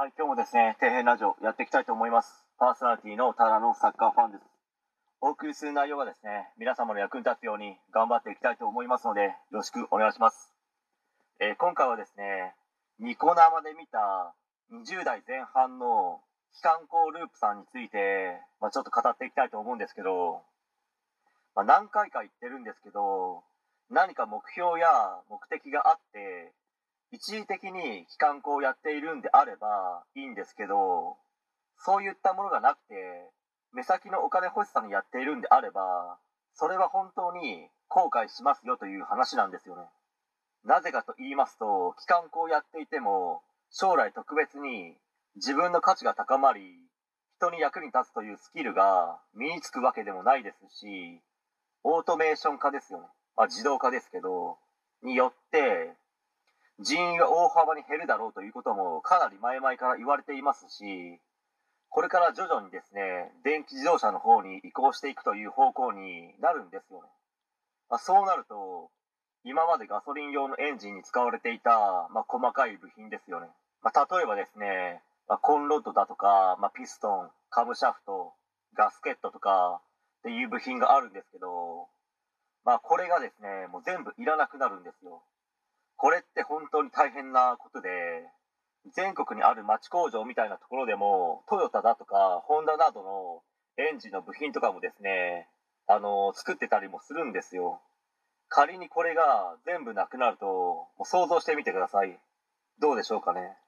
はい、今日もですね、底辺ラジオやっていきたいと思います。パーソナリティのただのサッカーファンです。お送りする内容がですね、皆様の役に立つように頑張っていきたいと思いますので、よろしくお願いします。えー今回はですね、ニコ生で見た20代前半の機関校ループさんについて、まあ、ちょっと語っていきたいと思うんですけど、まあ、何回か言ってるんですけど、何か目標や目的があって、一時的に機関校をやっているんであればいいんですけど、そういったものがなくて、目先のお金欲しさにやっているんであれば、それは本当に後悔しますよという話なんですよね。なぜかと言いますと、機関校をやっていても、将来特別に自分の価値が高まり、人に役に立つというスキルが身につくわけでもないですし、オートメーション化ですよね。まあ、自動化ですけど、によって、人員が大幅に減るだろうということもかなり前々から言われていますし、これから徐々にですね、電気自動車の方に移行していくという方向になるんですよね。まあ、そうなると、今までガソリン用のエンジンに使われていた、まあ、細かい部品ですよね。まあ、例えばですね、まあ、コンロッドだとか、まあ、ピストン、カムシャフト、ガスケットとかっていう部品があるんですけど、まあこれがですね、もう全部いらなくなるんですよ。これって本当に大変なことで、全国にある町工場みたいなところでも、トヨタだとか、ホンダなどのエンジンの部品とかもですね、あの、作ってたりもするんですよ。仮にこれが全部なくなると、もう想像してみてください。どうでしょうかね。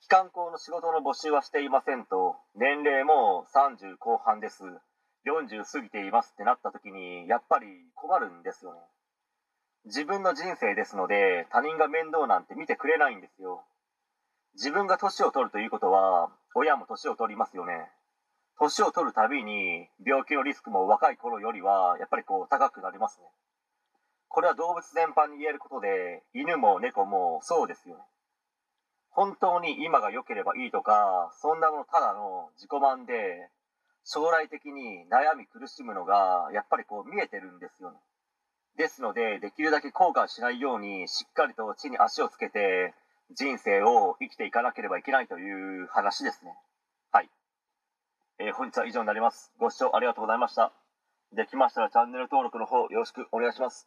機関校の仕事の募集はしていませんと、年齢も30後半です。40過ぎていますってなった時に、やっぱり困るんですよね。自分の人生ですので、他人が面倒なんて見てくれないんですよ。自分が年を取るということは、親も年を取りますよね。年を取るたびに、病気のリスクも若い頃よりは、やっぱりこう、高くなりますね。これは動物全般に言えることで、犬も猫もそうですよね。本当に今が良ければいいとか、そんなものただの自己満で、将来的に悩み苦しむのが、やっぱりこう見えてるんですよね。ですので、できるだけ後悔しないように、しっかりと地に足をつけて、人生を生きていかなければいけないという話ですね。はい。えー本日は以上になります。ご視聴ありがとうございました。できましたらチャンネル登録の方よろしくお願いします。